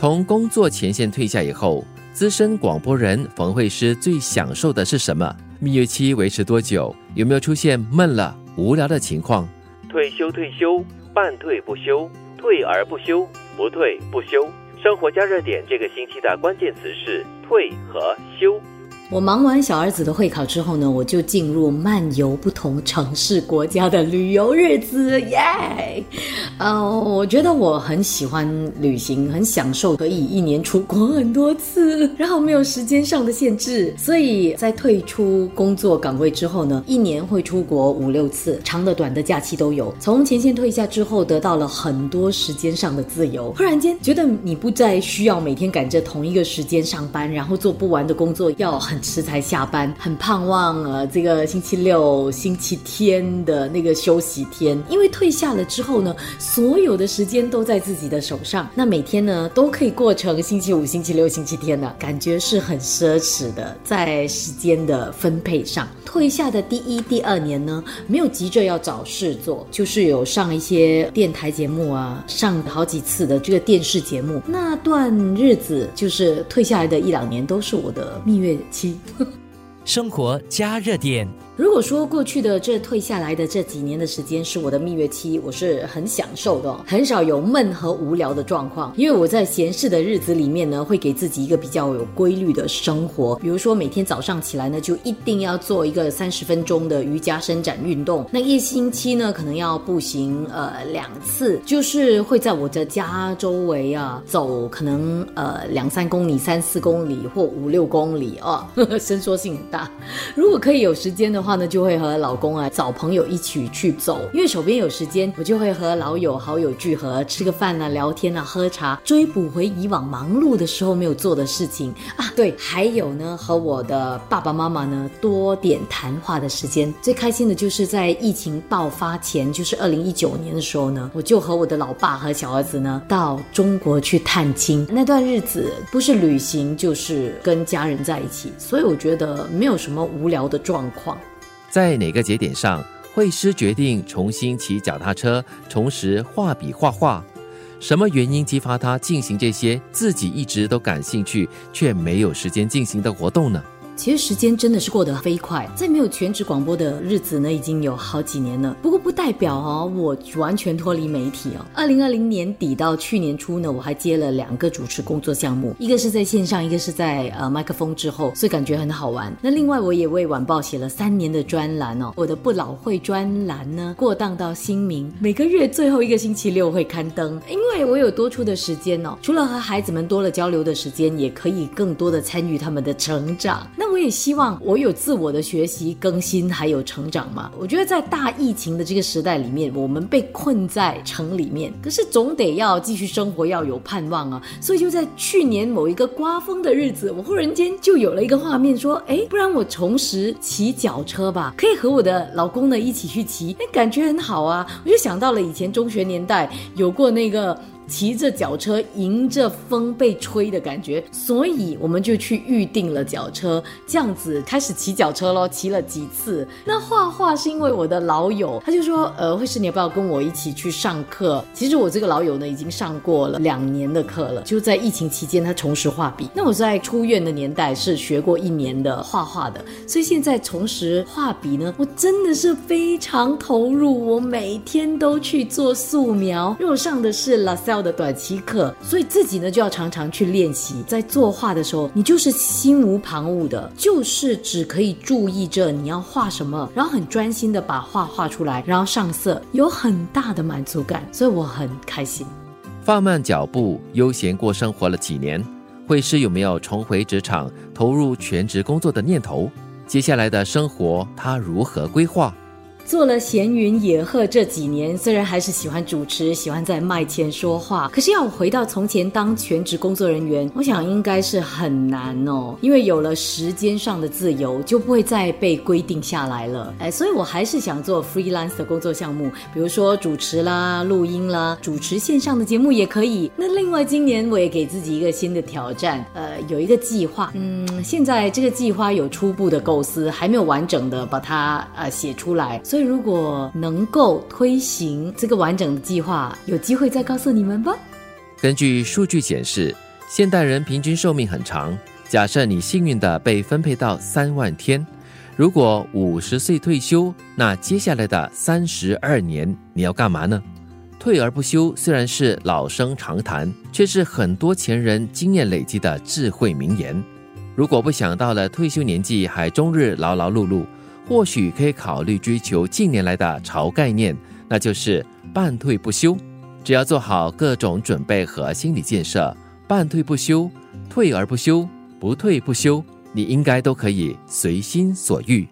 从工作前线退下以后，资深广播人冯慧诗最享受的是什么？蜜月期维持多久？有没有出现闷了、无聊的情况？退休退休，半退不休，退而不休，不退不休。生活加热点这个星期的关键词是退和休。我忙完小儿子的会考之后呢，我就进入漫游不同城市国家的旅游日子，耶！呃，我觉得我很喜欢旅行，很享受可以一年出国很多次，然后没有时间上的限制，所以在退出工作岗位之后呢，一年会出国五六次，长的短的假期都有。从前线退下之后，得到了很多时间上的自由，忽然间觉得你不再需要每天赶着同一个时间上班，然后做不完的工作，要很。迟才下班，很盼望呃这个星期六、星期天的那个休息天，因为退下了之后呢，所有的时间都在自己的手上，那每天呢都可以过成星期五、星期六、星期天的感觉是很奢侈的，在时间的分配上。退下的第一、第二年呢，没有急着要找事做，就是有上一些电台节目啊，上好几次的这个电视节目。那段日子就是退下来的一两年，都是我的蜜月期。呵呵生活加热点。如果说过去的这退下来的这几年的时间是我的蜜月期，我是很享受的，很少有闷和无聊的状况。因为我在闲适的日子里面呢，会给自己一个比较有规律的生活。比如说每天早上起来呢，就一定要做一个三十分钟的瑜伽伸展运动。那一星期呢，可能要步行呃两次，就是会在我的家周围啊走，可能呃两三公里、三四公里或五六公里哦，伸缩性很大。如果可以有时间的话。呢，就会和老公啊找朋友一起去走，因为手边有时间，我就会和老友好友聚合，吃个饭啊，聊天啊，喝茶，追补回以往忙碌的时候没有做的事情啊。对，还有呢，和我的爸爸妈妈呢多点谈话的时间。最开心的就是在疫情爆发前，就是二零一九年的时候呢，我就和我的老爸和小儿子呢到中国去探亲。那段日子不是旅行，就是跟家人在一起，所以我觉得没有有什么无聊的状况。在哪个节点上，惠师决定重新骑脚踏车，重拾画笔画画？什么原因激发他进行这些自己一直都感兴趣却没有时间进行的活动呢？其实时间真的是过得飞快，在没有全职广播的日子呢，已经有好几年了。不过不代表哦，我完全脱离媒体哦。二零二零年底到去年初呢，我还接了两个主持工作项目，一个是在线上，一个是在呃麦克风之后，所以感觉很好玩。那另外我也为晚报写了三年的专栏哦，我的不老会专栏呢，过档到新明，每个月最后一个星期六会刊登，因为我有多出的时间哦，除了和孩子们多了交流的时间，也可以更多的参与他们的成长。那我也希望我有自我的学习、更新，还有成长嘛。我觉得在大疫情的这个时代里面，我们被困在城里面，可是总得要继续生活，要有盼望啊。所以就在去年某一个刮风的日子，我忽然间就有了一个画面，说：哎，不然我重拾骑脚车吧，可以和我的老公呢一起去骑，那感觉很好啊。我就想到了以前中学年代有过那个。骑着脚车迎着风被吹的感觉，所以我们就去预定了脚车，这样子开始骑脚车喽。骑了几次，那画画是因为我的老友，他就说，呃，会师你要不要跟我一起去上课？其实我这个老友呢，已经上过了两年的课了，就在疫情期间他重拾画笔。那我在出院的年代是学过一年的画画的，所以现在重拾画笔呢，我真的是非常投入，我每天都去做素描，因为我上的是 La 的短期课，所以自己呢就要常常去练习。在作画的时候，你就是心无旁骛的，就是只可以注意着你要画什么，然后很专心的把画画出来，然后上色，有很大的满足感，所以我很开心。放慢脚步，悠闲过生活了几年，会师有没有重回职场，投入全职工作的念头？接下来的生活，他如何规划？做了闲云野鹤这几年，虽然还是喜欢主持，喜欢在麦前说话，可是要回到从前当全职工作人员，我想应该是很难哦。因为有了时间上的自由，就不会再被规定下来了。哎，所以我还是想做 freelance 的工作项目，比如说主持啦、录音啦、主持线上的节目也可以。那另外今年我也给自己一个新的挑战，呃，有一个计划。嗯，现在这个计划有初步的构思，还没有完整的把它呃写出来，所以如果能够推行这个完整的计划，有机会再告诉你们吧。根据数据显示，现代人平均寿命很长，假设你幸运的被分配到三万天，如果五十岁退休，那接下来的三十二年你要干嘛呢？退而不休虽然是老生常谈，却是很多前人经验累积的智慧名言。如果不想到了退休年纪还终日劳劳碌碌，或许可以考虑追求近年来的潮概念，那就是半退不休。只要做好各种准备和心理建设，半退不休、退而不休、不退不休，你应该都可以随心所欲。